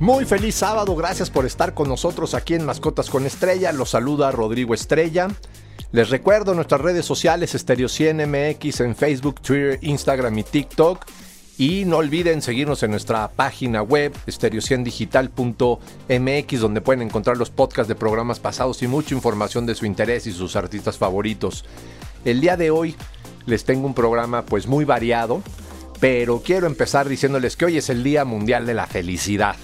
Muy feliz sábado, gracias por estar con nosotros aquí en Mascotas con Estrella. Los saluda Rodrigo Estrella. Les recuerdo nuestras redes sociales Stereo 100 MX en Facebook, Twitter, Instagram y TikTok. Y no olviden seguirnos en nuestra página web stereo100digital.mx donde pueden encontrar los podcasts de programas pasados y mucha información de su interés y sus artistas favoritos. El día de hoy les tengo un programa pues muy variado, pero quiero empezar diciéndoles que hoy es el Día Mundial de la Felicidad.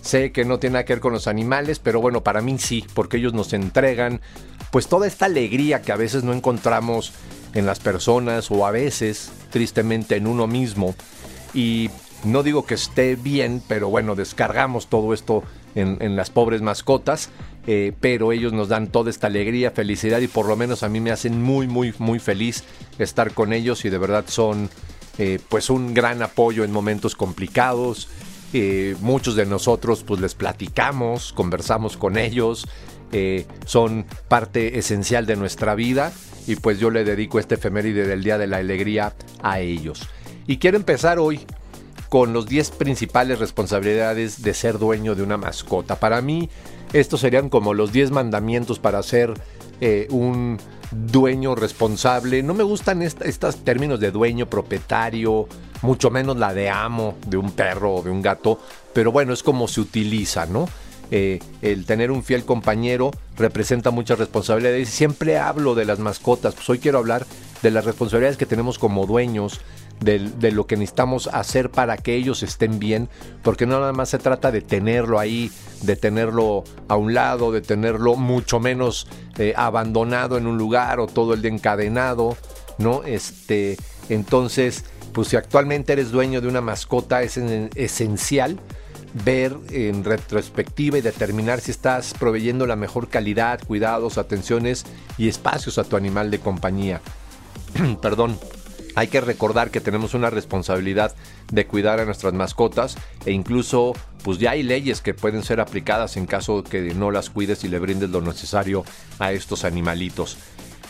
Sé que no tiene nada que ver con los animales, pero bueno, para mí sí, porque ellos nos entregan pues toda esta alegría que a veces no encontramos en las personas o a veces tristemente en uno mismo. Y no digo que esté bien, pero bueno, descargamos todo esto en, las pobres mascotas, eh, pero ellos nos dan toda esta alegría, felicidad y por lo menos a mí me hacen muy, muy, muy feliz estar con ellos y de verdad son eh, pues un gran apoyo en momentos complicados muchos de nosotros pues les platicamos, conversamos con ellos, eh, son parte esencial de nuestra vida y pues yo le dedico este efeméride del Día de la Alegría a ellos. Y quiero empezar hoy con los 10 principales responsabilidades de ser dueño de una mascota. Para mí estos serían como los 10 mandamientos para ser eh, un dueño responsable. No me gustan estos términos de dueño, propietario, mucho menos la de amo de un perro o de un gato, pero bueno, es como se utiliza, ¿no? Eh, el tener un fiel compañero representa muchas responsabilidades. Siempre hablo de las mascotas, pues hoy quiero hablar de las responsabilidades que tenemos como dueños, de, lo que necesitamos hacer para que ellos estén bien, porque no nada más se trata de tenerlo ahí, de tenerlo a un lado, de tenerlo mucho menos eh, abandonado en un lugar o todo el día encadenado, ¿no? Este, entonces, pues si actualmente eres dueño de una mascota es esencial ver en retrospectiva y determinar si estás proveyendo la mejor calidad, cuidados, atenciones y espacios a tu animal de compañía. Perdón. Hay que recordar que tenemos una responsabilidad de cuidar a nuestras mascotas e incluso pues ya hay leyes que pueden ser aplicadas en caso que no las cuides y le brindes lo necesario a estos animalitos.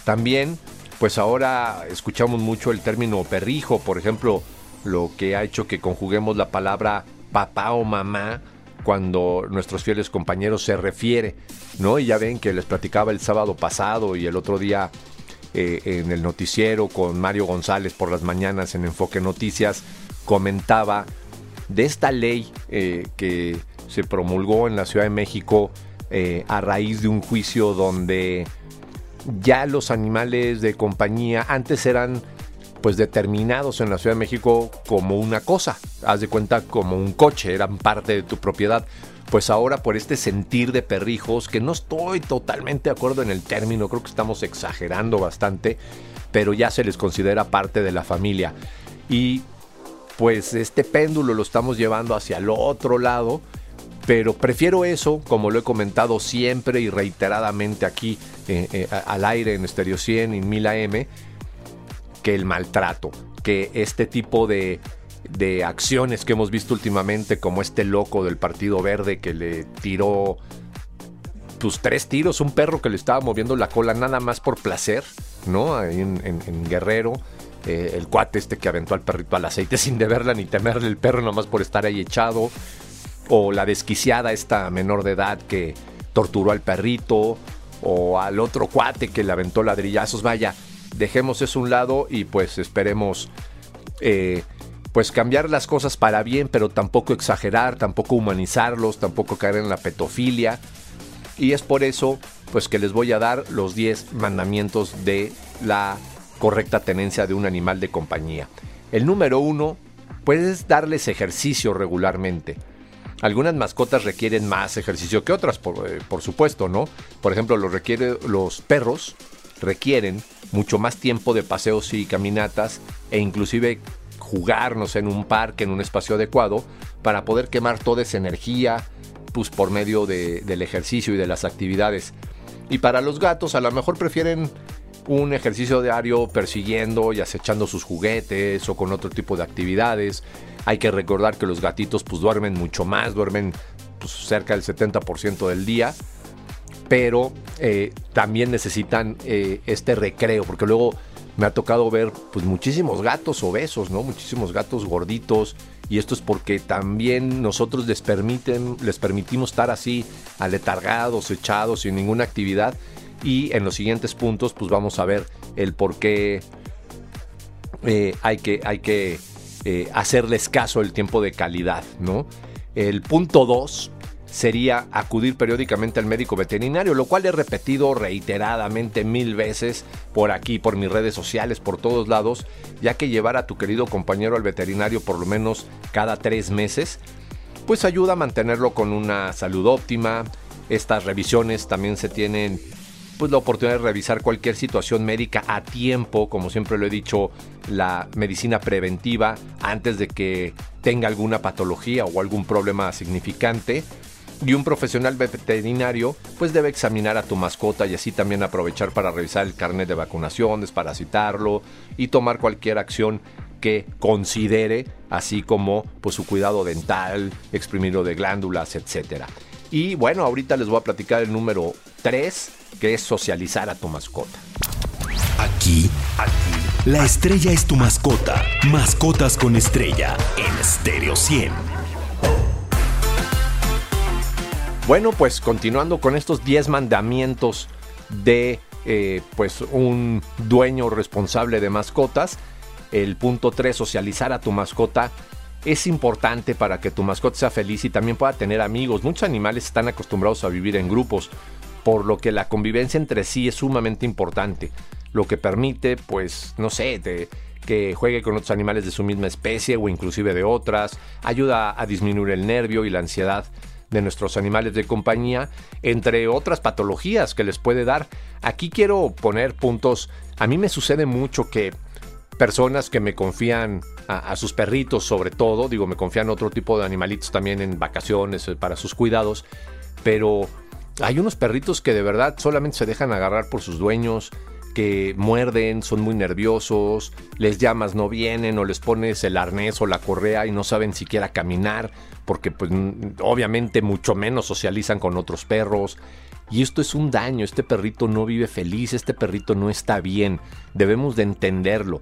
También pues ahora escuchamos mucho el término perrijo, por ejemplo, lo que ha hecho que conjuguemos la palabra papá o mamá cuando nuestros fieles compañeros se refiere, ¿no? Y ya ven que les platicaba el sábado pasado y el otro día eh, en el noticiero con Mario González por las mañanas en Enfoque Noticias, comentaba de esta ley eh, que se promulgó en la Ciudad de México eh, a raíz de un juicio donde ya los animales de compañía antes eran pues determinados en la Ciudad de México como una cosa, haz de cuenta como un coche, eran parte de tu propiedad. Pues ahora por este sentir de perrijos, que no estoy totalmente de acuerdo en el término, creo que estamos exagerando bastante, pero ya se les considera parte de la familia. Y pues este péndulo lo estamos llevando hacia el otro lado pero prefiero eso, como lo he comentado siempre y reiteradamente aquí eh, eh, al aire en Stereo 100 y en Mila M, que el maltrato, que este tipo de, de acciones que hemos visto últimamente, como este loco del Partido Verde que le tiró pues tres tiros, un perro que le estaba moviendo la cola nada más por placer, ¿no? Ahí en, Guerrero. Eh, el cuate este que aventó al perrito al aceite sin deberla ni temerle el perro nomás por estar ahí echado o la desquiciada esta menor de edad que torturó al perrito, o al otro cuate que le aventó ladrillazos. Vaya, dejemos eso a un lado y pues esperemos eh, pues cambiar las cosas para bien, pero tampoco exagerar, tampoco humanizarlos, tampoco caer en la petofilia. Y es por eso pues que les voy a dar los 10 mandamientos de la correcta tenencia de un animal de compañía. El número uno, puedes darles ejercicio regularmente. Algunas mascotas requieren más ejercicio que otras, eh, por, supuesto, ¿no? Por ejemplo, los, requiere, los perros requieren mucho más tiempo de paseos y caminatas e inclusive jugarnos en un parque, en un espacio adecuado, para poder quemar toda esa energía pues por medio del ejercicio y de las actividades. Y para los gatos a lo mejor prefieren un ejercicio diario persiguiendo y acechando sus juguetes o con otro tipo de actividades. Hay que recordar que los gatitos pues duermen mucho más, duermen pues, cerca del 70% del día, pero eh, también necesitan eh, este recreo, porque luego me ha tocado ver pues muchísimos gatos obesos, ¿no? Muchísimos gatos gorditos y esto es porque también nosotros les permiten les permitimos estar así aletargados, echados sin ninguna actividad y en los siguientes puntos pues vamos a ver el por qué eh, hay que, hay que eh, hacerles caso el tiempo de calidad, ¿no? El punto 2 sería acudir periódicamente al médico veterinario, lo cual he repetido reiteradamente mil veces por aquí, por mis redes sociales, por todos lados, ya que llevar a tu querido compañero al veterinario por lo menos cada tres meses, pues ayuda a mantenerlo con una salud óptima. Estas revisiones también se tienen pues la oportunidad de revisar cualquier situación médica a tiempo, como siempre lo he dicho, la medicina preventiva antes de que tenga alguna patología o algún problema significante. Y un profesional veterinario pues debe examinar a tu mascota y así también aprovechar para revisar el carnet de vacunación, desparasitarlo y tomar cualquier acción que considere, así como pues su cuidado dental, exprimirlo de glándulas, etcétera. Y bueno, ahorita les voy a platicar el número 3, que es socializar a tu mascota. Aquí, aquí, la estrella es tu mascota. Mascotas con estrella en Stereo 100. Bueno, pues continuando con estos 10 mandamientos de eh, pues un dueño responsable de mascotas, el punto 3, socializar a tu mascota es importante para que tu mascota sea feliz y también pueda tener amigos. Muchos animales están acostumbrados a vivir en grupos, por lo que la convivencia entre sí es sumamente importante, lo que permite, pues, no sé, que juegue con otros animales de su misma especie o inclusive de otras, ayuda a disminuir el nervio y la ansiedad de nuestros animales de compañía, entre otras patologías que les puede dar. Aquí quiero poner puntos, a mí me sucede mucho que personas que me confían a, sus perritos sobre todo, digo, me confían otro tipo de animalitos también en vacaciones eh, para sus cuidados, pero hay unos perritos que de verdad solamente se dejan agarrar por sus dueños, que muerden, son muy nerviosos, les llamas, no vienen, o les pones el arnés o la correa y no saben siquiera caminar, porque pues obviamente mucho menos socializan con otros perros. Y esto es un daño, este perrito no vive feliz, este perrito no está bien, debemos de entenderlo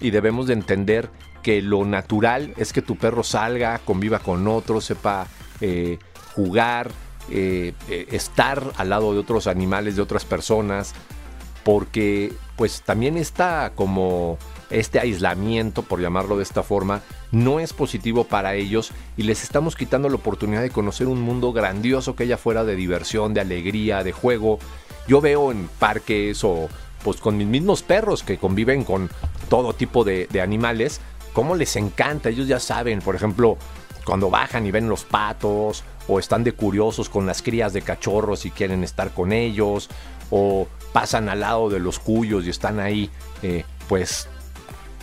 y debemos de entender que lo natural es que tu perro salga, conviva con otros, sepa eh, jugar, eh, eh, estar al lado de otros animales, de otras personas, porque pues también está como este aislamiento, por llamarlo de esta forma, no es positivo para ellos y les estamos quitando la oportunidad de conocer un mundo grandioso que haya fuera de diversión, de alegría, de juego. Yo veo en parques o pues con mis mismos perros que conviven con todo tipo de, animales, cómo les encanta, ellos ya saben, por ejemplo, cuando bajan y ven los patos, o están de curiosos con las crías de cachorros y quieren estar con ellos, o pasan al lado de los cuyos y están ahí, eh, pues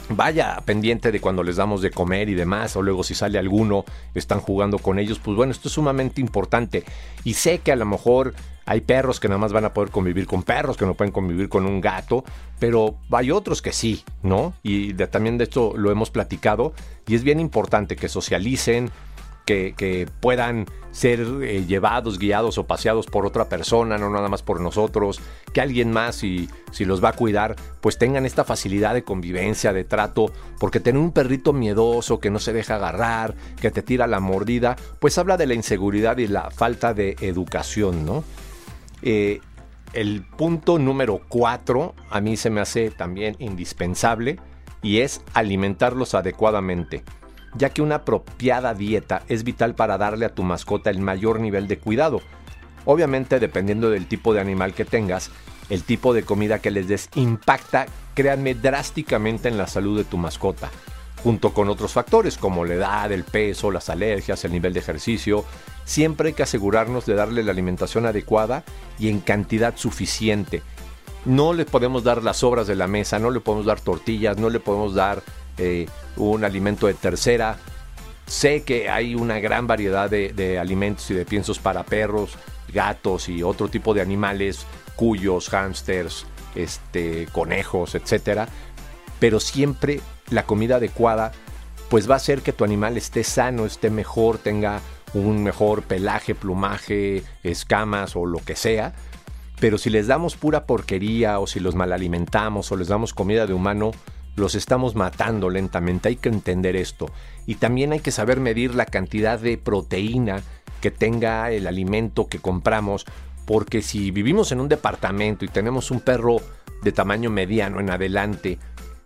vaya pendiente de cuando les damos de comer y demás, o luego si sale alguno, están jugando con ellos, pues bueno, esto es sumamente importante. Y sé que a lo mejor hay perros que nada más van a poder convivir con perros, que no pueden convivir con un gato, pero hay otros que sí, ¿no? Y también de esto lo hemos platicado, y es bien importante que socialicen, que, puedan ser eh, llevados, guiados o paseados por otra persona, no nada más por nosotros, que alguien más, si, si los va a cuidar, pues tengan esta facilidad de convivencia, de trato, porque tener un perrito miedoso que no se deja agarrar, que te tira la mordida, pues habla de la inseguridad y la falta de educación, ¿no? Eh, el punto número cuatro a mí se me hace también indispensable y es alimentarlos adecuadamente ya que una apropiada dieta es vital para darle a tu mascota el mayor nivel de cuidado. Obviamente, dependiendo del tipo de animal que tengas, el tipo de comida que les des impacta, créanme, drásticamente en la salud de tu mascota, junto con otros factores como la edad, el peso, las alergias, el nivel de ejercicio. Siempre hay que asegurarnos de darle la alimentación adecuada y en cantidad suficiente. No le podemos dar las sobras de la mesa, no le podemos dar tortillas, no le podemos dar eh, un alimento de tercera, sé que hay una gran variedad de, alimentos y de piensos para perros, gatos y otro tipo de animales, cuyos, hámsters, este, conejos, etcétera. Pero siempre la comida adecuada pues va a hacer que tu animal esté sano, esté mejor, tenga un mejor pelaje, plumaje, escamas o lo que sea. Pero si les damos pura porquería o si los malalimentamos o les damos comida de humano, los estamos matando lentamente. Hay que entender esto. Y también hay que saber medir la cantidad de proteína que tenga el alimento que compramos. Porque si vivimos en un departamento y tenemos un perro de tamaño mediano en adelante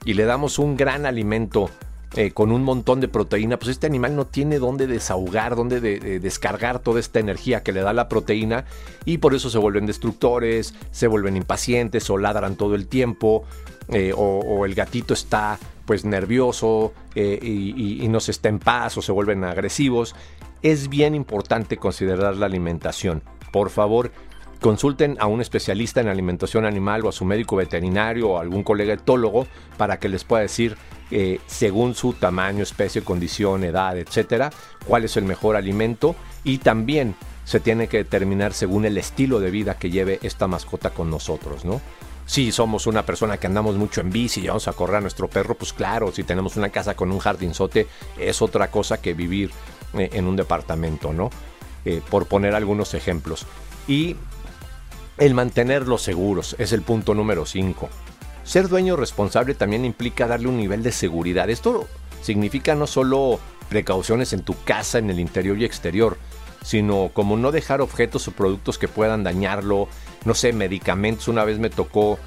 y le damos un gran alimento eh, con un montón de proteína, pues este animal no tiene dónde desahogar, dónde descargar toda esta energía que le da la proteína y por eso se vuelven destructores, se vuelven impacientes o ladran todo el tiempo eh, o, el gatito está pues nervioso eh, y, no se está en paz o se vuelven agresivos. Es bien importante considerar la alimentación. Por favor, Consulten a un especialista en alimentación animal o a su médico veterinario o algún colega etólogo para que les pueda decir, eh, según su tamaño, especie, condición, edad, etcétera, cuál es el mejor alimento y también se tiene que determinar según el estilo de vida que lleve esta mascota con nosotros, ¿no? Si somos una persona que andamos mucho en bici y vamos a correr a nuestro perro, pues claro, si tenemos una casa con un jardinzote es otra cosa que vivir eh, en un departamento, ¿no? Eh, por poner algunos ejemplos. Y el mantenerlos seguros es el punto número 5. Ser dueño responsable también implica darle un nivel de seguridad. Esto significa no solo precauciones en tu casa, en el interior y exterior, sino como no dejar objetos o productos que puedan dañarlo, no sé, medicamentos. Una vez me tocó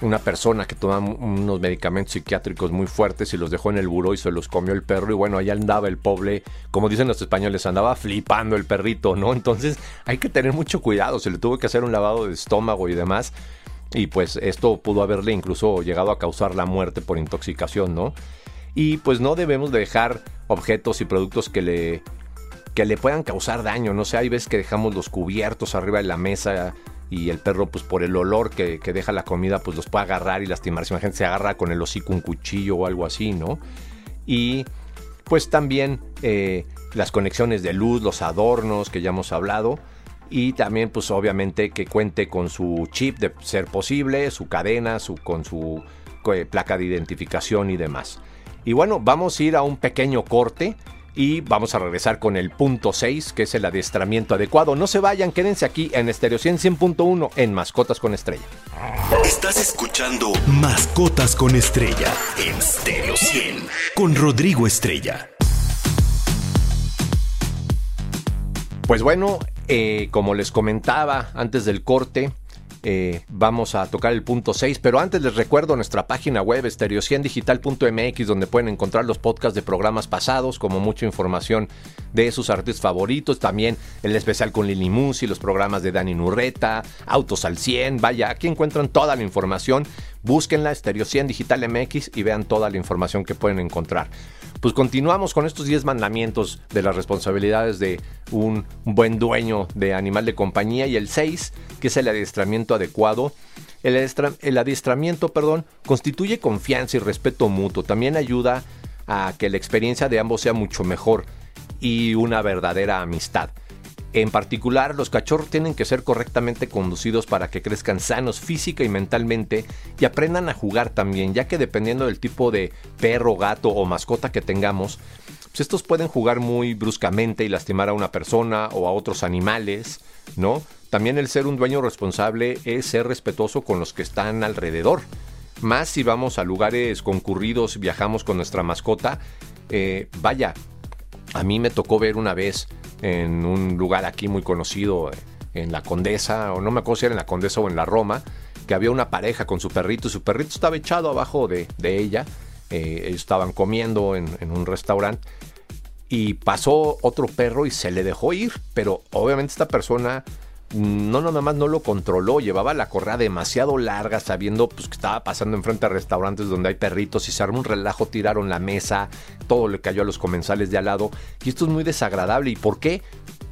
una persona que tomaba unos medicamentos psiquiátricos muy fuertes y los dejó en el buró y se los comió el perro y bueno, allá andaba el pobre, como dicen los españoles, andaba flipando el perrito, ¿no? Entonces hay que tener mucho cuidado, se le tuvo que hacer un lavado de estómago y demás y pues esto pudo haberle incluso llegado a causar la muerte por intoxicación, ¿no? Y pues no debemos dejar objetos y productos que le que le puedan causar daño, no sé, hay veces que dejamos los cubiertos arriba de la mesa y el perro pues por el olor que, deja la comida pues los puede agarrar y lastimarse. Imagínate, se agarra con el hocico un cuchillo o algo así, ¿no? Y pues también eh, las conexiones de luz, los adornos que ya hemos hablado. Y también pues obviamente que cuente con su chip de ser posible, su cadena, su, con su eh, placa de identificación y demás. Y bueno, vamos a ir a un pequeño corte y vamos a regresar con el punto 6, que es el adiestramiento adecuado. No se vayan, quédense aquí en Estéreo 100.1 en Mascotas con Estrella. Estás escuchando Mascotas con Estrella en Stereo 100 con Rodrigo Estrella. Pues bueno, eh, como les comentaba antes del corte, eh, vamos a tocar el punto 6, pero antes les recuerdo nuestra página web estereociendigital.mx donde pueden encontrar los podcasts de programas pasados, como mucha información de sus artistas favoritos, también el especial con Lili Musi, los programas de Dani Nurreta, Autos al 100, vaya, aquí encuentran toda la información, búsquenla Estereo 100 Digital MX y vean toda la información que pueden encontrar pues continuamos con estos 10 mandamientos de las responsabilidades de un buen dueño de animal de compañía y el 6, que es el adiestramiento adecuado. El, el adiestramiento, perdón, constituye confianza y respeto mutuo. También ayuda a que la experiencia de ambos sea mucho mejor y una verdadera amistad. En particular, los cachorros tienen que ser correctamente conducidos para que crezcan sanos física y mentalmente y aprendan a jugar también, ya que dependiendo del tipo de perro, gato o mascota que tengamos, pues estos pueden jugar muy bruscamente y lastimar a una persona o a otros animales, ¿no? También el ser un dueño responsable es ser respetuoso con los que están alrededor. Más si vamos a lugares concurridos, viajamos con nuestra mascota, eh, vaya, a mí me tocó ver una vez en un lugar aquí muy conocido, en la Condesa, o no me acuerdo si era en la Condesa o en la Roma, que había una pareja con su perrito y su perrito estaba echado abajo de, ella. Eh, ellos estaban comiendo en, en un restaurante y pasó otro perro y se le dejó ir, pero obviamente esta persona no nada más no lo controló, llevaba la correa demasiado larga sabiendo pues, que estaba pasando enfrente a restaurantes donde hay perritos y se armó un relajo, tiraron la mesa, todo le cayó a los comensales de al lado y esto es muy desagradable. ¿Y por qué?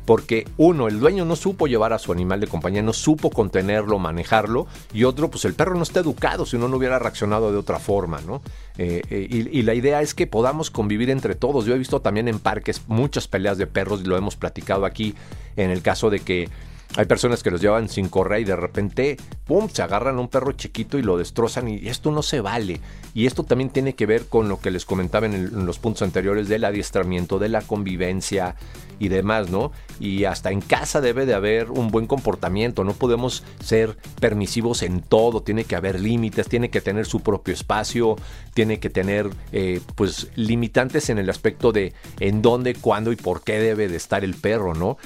porque uno, el dueño no supo llevar a su animal de compañía, no supo contenerlo, manejarlo, y otro, pues el perro no está educado, si no, no hubiera reaccionado de otra forma, ¿no? Eh, eh, y, y, la idea es que podamos convivir entre todos. Yo he visto también en parques muchas peleas de perros, y lo hemos platicado aquí, en el caso de que hay personas que los llevan sin correa y de repente, ¡pum!, se agarran a un perro chiquito y lo destrozan y esto no se vale. Y esto también tiene que ver con lo que les comentaba en, los puntos anteriores del adiestramiento, de la convivencia y demás, ¿no? Y hasta en casa debe de haber un buen comportamiento, no podemos ser permisivos en todo, tiene que haber límites, tiene que tener su propio espacio, tiene que tener eh, pues limitantes en el aspecto de en dónde, cuándo y por qué debe de estar el perro, ¿no?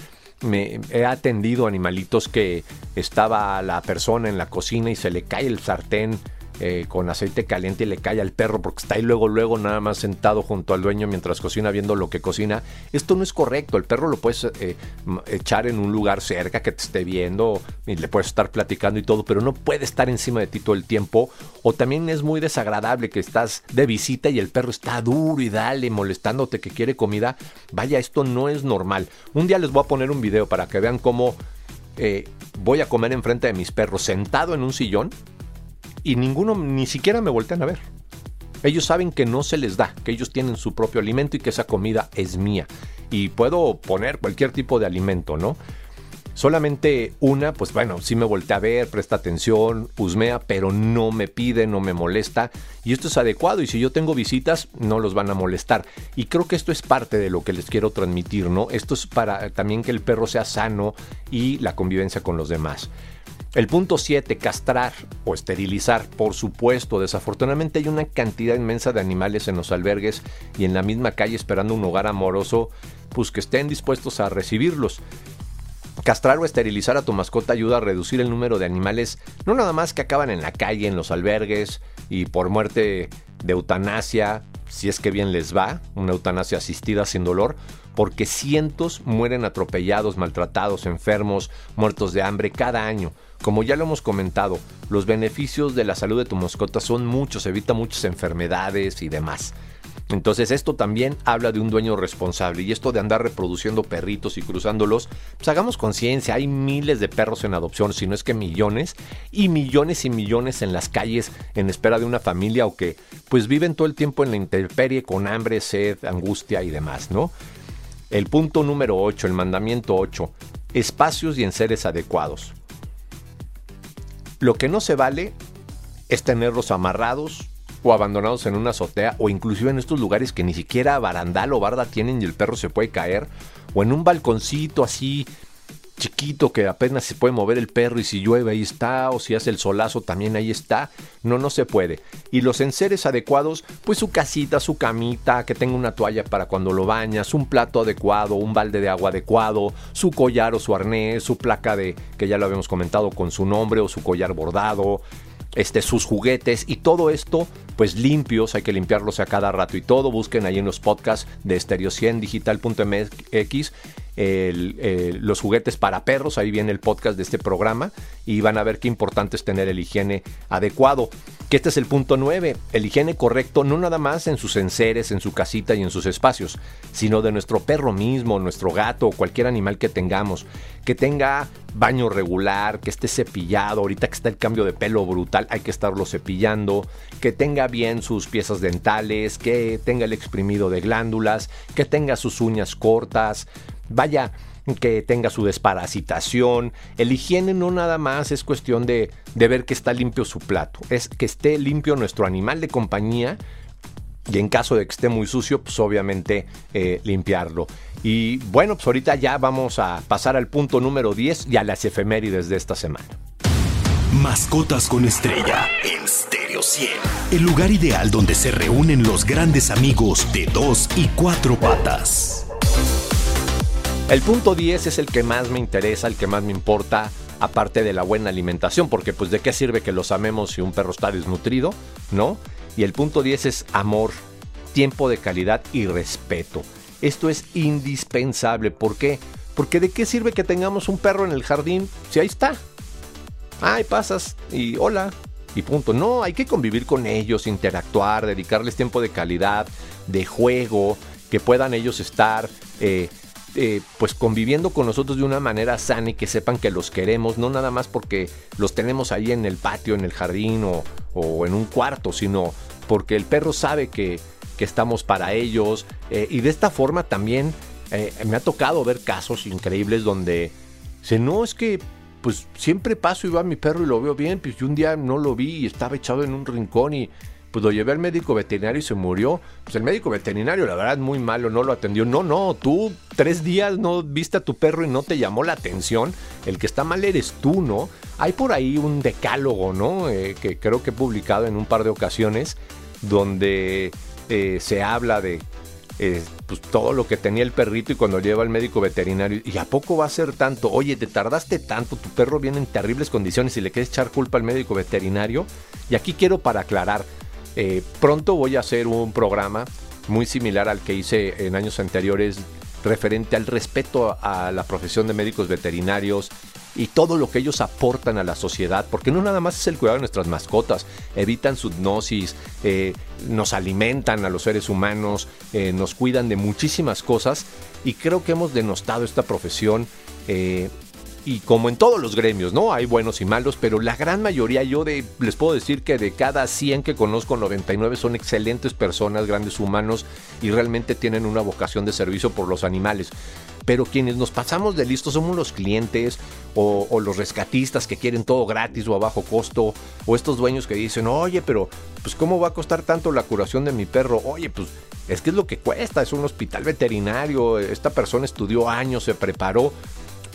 Me he atendido animalitos que estaba la persona en la cocina y se le cae el sartén eh, con aceite caliente y le cae al perro porque está ahí luego, luego nada más sentado junto al dueño mientras cocina viendo lo que cocina. Esto no es correcto. El perro lo puedes eh, echar en un lugar cerca que te esté viendo y le puedes estar platicando y todo, pero no puede estar encima de ti todo el tiempo. O también es muy desagradable que estás de visita y el perro está duro y dale, molestándote que quiere comida. Vaya, esto no es normal. Un día les voy a poner un video para que vean cómo eh, voy a comer enfrente de mis perros sentado en un sillón y ninguno ni siquiera me voltean a ver. Ellos saben que no se les da, que ellos tienen su propio alimento y que esa comida es mía. Y puedo poner cualquier tipo de alimento, ¿no? Solamente una, pues bueno, sí me voltea a ver, presta atención, husmea, pero no me pide, no me molesta. Y esto es adecuado. Y si yo tengo visitas, no los van a molestar. Y creo que esto es parte de lo que les quiero transmitir, ¿no? Esto es para también que el perro sea sano y la convivencia con los demás. El punto 7, castrar o esterilizar. Por supuesto, desafortunadamente hay una cantidad inmensa de animales en los albergues y en la misma calle esperando un hogar amoroso, pues que estén dispuestos a recibirlos. Castrar o esterilizar a tu mascota ayuda a reducir el número de animales, no nada más que acaban en la calle, en los albergues y por muerte de eutanasia, si es que bien les va, una eutanasia asistida sin dolor, porque cientos mueren atropellados, maltratados, enfermos, muertos de hambre cada año. Como ya lo hemos comentado, los beneficios de la salud de tu mascota son muchos, evita muchas enfermedades y demás. Entonces esto también habla de un dueño responsable y esto de andar reproduciendo perritos y cruzándolos, pues hagamos conciencia, hay miles de perros en adopción, si no es que millones, y millones y millones en las calles en espera de una familia o que pues viven todo el tiempo en la intemperie con hambre, sed, angustia y demás, ¿no? El punto número 8, el mandamiento 8, espacios y enseres adecuados. Lo que no se vale es tenerlos amarrados o abandonados en una azotea o inclusive en estos lugares que ni siquiera barandal o barda tienen y el perro se puede caer o en un balconcito así chiquito que apenas se puede mover el perro y si llueve ahí está o si hace el solazo también ahí está. No, no se puede. Y los enseres adecuados, pues su casita, su camita, que tenga una toalla para cuando lo bañas, un plato adecuado, un balde de agua adecuado, su collar o su arnés, su placa de, que ya lo habíamos comentado, con su nombre o su collar bordado, este, sus juguetes y todo esto, pues limpios, hay que limpiarlos a cada rato y todo. Busquen ahí en los podcasts de stereo100digital.mx los juguetes para perros, ahí viene el podcast de este programa y van a ver qué importante es tener el higiene adecuado. Que este es el punto 9, el higiene correcto no nada más en sus enseres, en su casita y en sus espacios, sino de nuestro perro mismo, nuestro gato o cualquier animal que tengamos, que tenga baño regular, que esté cepillado, ahorita que está el cambio de pelo brutal, hay que estarlo cepillando, que tenga bien sus piezas dentales, que tenga el exprimido de glándulas, que tenga sus uñas cortas, vaya, que tenga su desparasitación. El higiene no nada más es cuestión de, ver que está limpio su plato, es que esté limpio nuestro animal de compañía y en caso de que esté muy sucio, pues obviamente eh, limpiarlo. Y bueno, pues ahorita ya vamos a pasar al punto número 10 y a las efemérides de esta semana. Mascotas con estrella en Stereo 100. El lugar ideal donde se reúnen los grandes amigos de dos y cuatro patas. El punto 10 es el que más me interesa, el que más me importa, aparte de la buena alimentación, porque pues de qué sirve que los amemos si un perro está desnutrido, ¿no? Y el punto 10 es amor, tiempo de calidad y respeto. Esto es indispensable. ¿Por qué? Porque de qué sirve que tengamos un perro en el jardín si ahí está. Ay, pasas y hola. Y punto. No, hay que convivir con ellos, interactuar, dedicarles tiempo de calidad, de juego, que puedan ellos estar eh, eh, pues conviviendo con nosotros de una manera sana y que sepan que los queremos, no nada más porque los tenemos ahí en el patio, en el jardín o, en un cuarto, sino porque el perro sabe que, estamos para ellos. Eh, y de esta forma también eh, me ha tocado ver casos increíbles donde se no es que pues siempre paso y va mi perro y lo veo bien, pues yo un día no lo vi y estaba echado en un rincón y pues lo llevé al médico veterinario y se murió. Pues el médico veterinario, la verdad, muy malo, no lo atendió. No, no, tú tres días no viste a tu perro y no te llamó la atención. El que está mal eres tú, ¿no? Hay por ahí un decálogo, ¿no? Eh, que creo que he publicado en un par de ocasiones, donde eh, se habla de eh, pues todo lo que tenía el perrito y cuando lleva al médico veterinario, ¿y a poco va a ser tanto? Oye, te tardaste tanto, tu perro viene en terribles condiciones y le quieres echar culpa al médico veterinario. Y aquí quiero para aclarar, eh, pronto voy a hacer un programa muy similar al que hice en años anteriores referente al respeto a la profesión de médicos veterinarios y todo lo que ellos aportan a la sociedad, porque no nada más es el cuidado de nuestras mascotas, evitan subnosis, eh, nos alimentan a los seres humanos, eh, nos cuidan de muchísimas cosas y creo que hemos denostado esta profesión y como en todos los gremios, ¿no? Hay buenos y malos, pero la gran mayoría, yo les puedo decir que de cada 100 que conozco, 99 son excelentes personas, grandes humanos y realmente tienen una vocación de servicio por los animales. Pero quienes nos pasamos de listos somos los clientes o, o, los rescatistas que quieren todo gratis o a bajo costo, o estos dueños que dicen, oye, pero pues ¿cómo va a costar tanto la curación de mi perro? Oye, pues es que es lo que cuesta, es un hospital veterinario, esta persona estudió años, se preparó,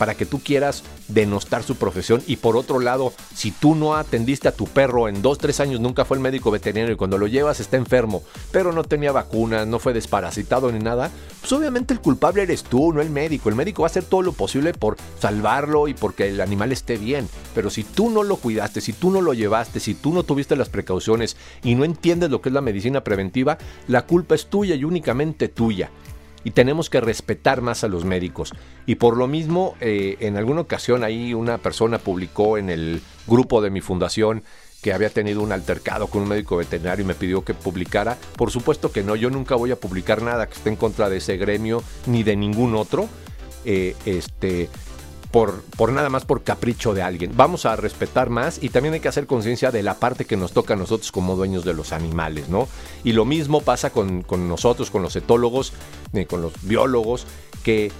para que tú quieras denostar su profesión. Y por otro lado, si tú no atendiste a tu perro en dos, tres años, nunca fue el médico veterinario y cuando lo llevas está enfermo, pero no tenía vacuna, no fue desparasitado ni nada, pues obviamente el culpable eres tú, no el médico. El médico va a hacer todo lo posible por salvarlo y porque el animal esté bien. Pero si tú no lo cuidaste, si tú no lo llevaste, si tú no tuviste las precauciones y no entiendes lo que es la medicina preventiva, la culpa es tuya y únicamente tuya y tenemos que respetar más a los médicos. Y por lo mismo, eh, en alguna ocasión ahí una persona publicó en el grupo de mi fundación que había tenido un altercado con un médico veterinario y me pidió que publicara. Por supuesto que no, yo nunca voy a publicar nada que esté en contra de ese gremio ni de ningún otro. Eh, este, por, nada más por capricho de alguien. Vamos a respetar más y también hay que hacer conciencia de la parte que nos toca a nosotros como dueños de los animales, ¿no? Y lo mismo pasa con, nosotros, con los etólogos, eh, con los biólogos, que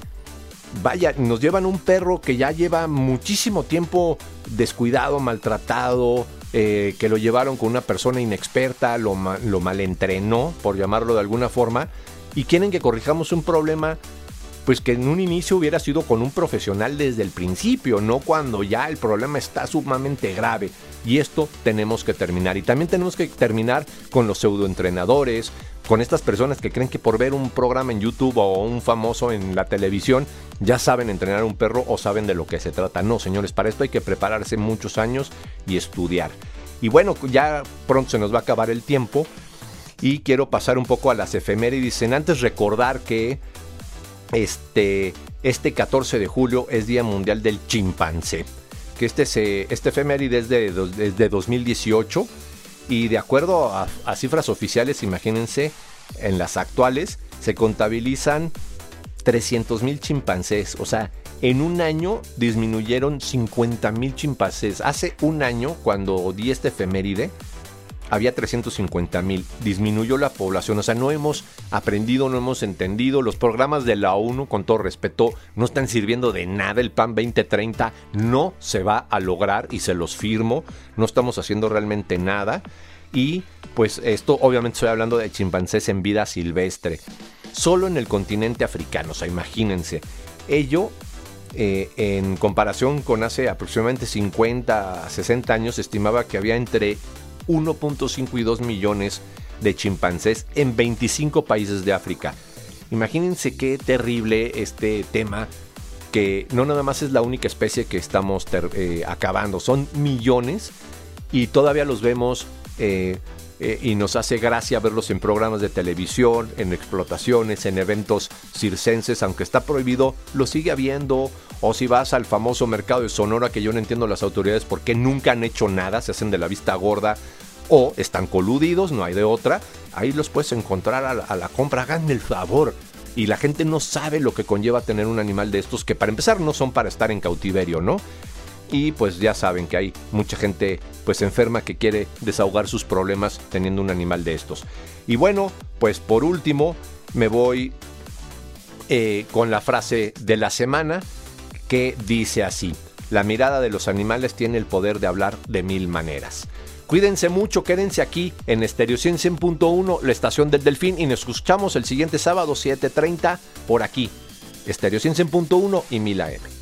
vaya, nos llevan un perro que ya lleva muchísimo tiempo descuidado, maltratado, eh, que lo llevaron con una persona inexperta, lo, lo malentrenó, por llamarlo de alguna forma, y quieren que corrijamos un problema pues que en un inicio hubiera sido con un profesional desde el principio, no cuando ya el problema está sumamente grave. Y esto tenemos que terminar. Y también tenemos que terminar con los pseudoentrenadores, con estas personas que creen que por ver un programa en YouTube o un famoso en la televisión ya saben entrenar un perro o saben de lo que se trata. No, señores, para esto hay que prepararse muchos años y estudiar. Y bueno, ya pronto se nos va a acabar el tiempo y quiero pasar un poco a las efemérides. En antes recordar que este, este 14 de julio es Día Mundial del Chimpancé. Que este, se, este efeméride es de, desde 2018 y de acuerdo a, cifras oficiales, imagínense, en las actuales se contabilizan 300 mil chimpancés. O sea, en un año disminuyeron 50 mil chimpancés. Hace un año, cuando di este efeméride, había 350 mil. Disminuyó la población. O sea, no hemos aprendido, no hemos entendido. Los programas de la ONU, con todo respeto, no están sirviendo de nada. El PAN 2030 no se va a lograr y se los firmo. No estamos haciendo realmente nada. Y pues esto obviamente estoy hablando de chimpancés en vida silvestre. Solo en el continente africano, o sea, imagínense. Ello eh, en comparación con hace aproximadamente 50, 60 años, estimaba que había entre 1.5 y 2 millones de chimpancés en 25 países de África. Imagínense qué terrible este tema, que no nada más es la única especie que estamos eh, acabando, son millones y todavía los vemos eh, eh, y nos hace gracia verlos en programas de televisión, en explotaciones, en eventos circenses, aunque está prohibido, lo sigue habiendo. O si vas al famoso mercado de Sonora, que yo no entiendo las autoridades por qué nunca han hecho nada, se hacen de la vista gorda o están coludidos, no hay de otra. Ahí los puedes encontrar a la, compra, hagan el favor. y la gente no sabe lo que conlleva tener un animal de estos que para empezar no son para estar en cautiverio, ¿no? Y pues ya saben que hay mucha gente pues enferma que quiere desahogar sus problemas teniendo un animal de estos. Y bueno, pues por último me voy eh, con la frase de la semana que dice así. La mirada de los animales tiene el poder de hablar de mil maneras. Cuídense mucho, quédense aquí en Estéreo 100.1, la estación del Delfín, y nos escuchamos el siguiente sábado 7.30 por aquí. Estéreo 100.1 y 1000 AM.